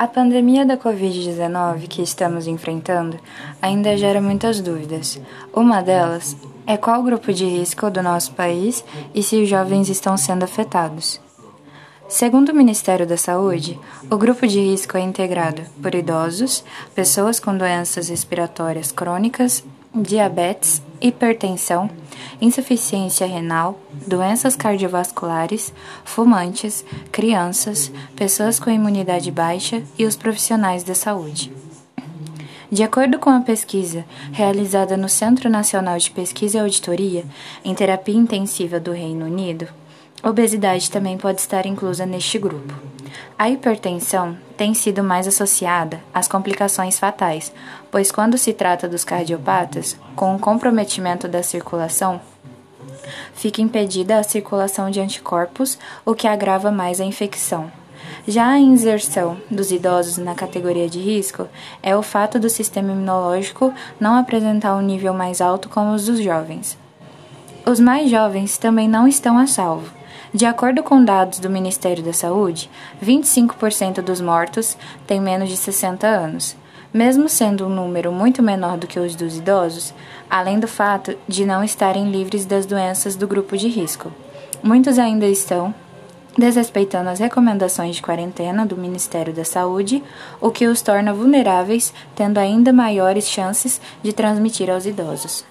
A pandemia da Covid-19 que estamos enfrentando ainda gera muitas dúvidas. Uma delas é qual o grupo de risco do nosso país e se os jovens estão sendo afetados. Segundo o Ministério da Saúde, o grupo de risco é integrado por idosos, pessoas com doenças respiratórias crônicas, diabetes, hipertensão, insuficiência renal, doenças cardiovasculares, fumantes, crianças, pessoas com imunidade baixa e os profissionais da saúde. De acordo com a pesquisa realizada no Centro Nacional de Pesquisa e Auditoria em Terapia Intensiva do Reino Unido, Obesidade também pode estar inclusa neste grupo. A hipertensão tem sido mais associada às complicações fatais, pois quando se trata dos cardiopatas, com o comprometimento da circulação, fica impedida a circulação de anticorpos, o que agrava mais a infecção. Já a inserção dos idosos na categoria de risco é o fato do sistema imunológico não apresentar um nível mais alto como os dos jovens. Os mais jovens também não estão a salvo de acordo com dados do Ministério da Saúde, 25% dos mortos têm menos de 60 anos. Mesmo sendo um número muito menor do que os dos idosos, além do fato de não estarem livres das doenças do grupo de risco. Muitos ainda estão desrespeitando as recomendações de quarentena do Ministério da Saúde, o que os torna vulneráveis, tendo ainda maiores chances de transmitir aos idosos.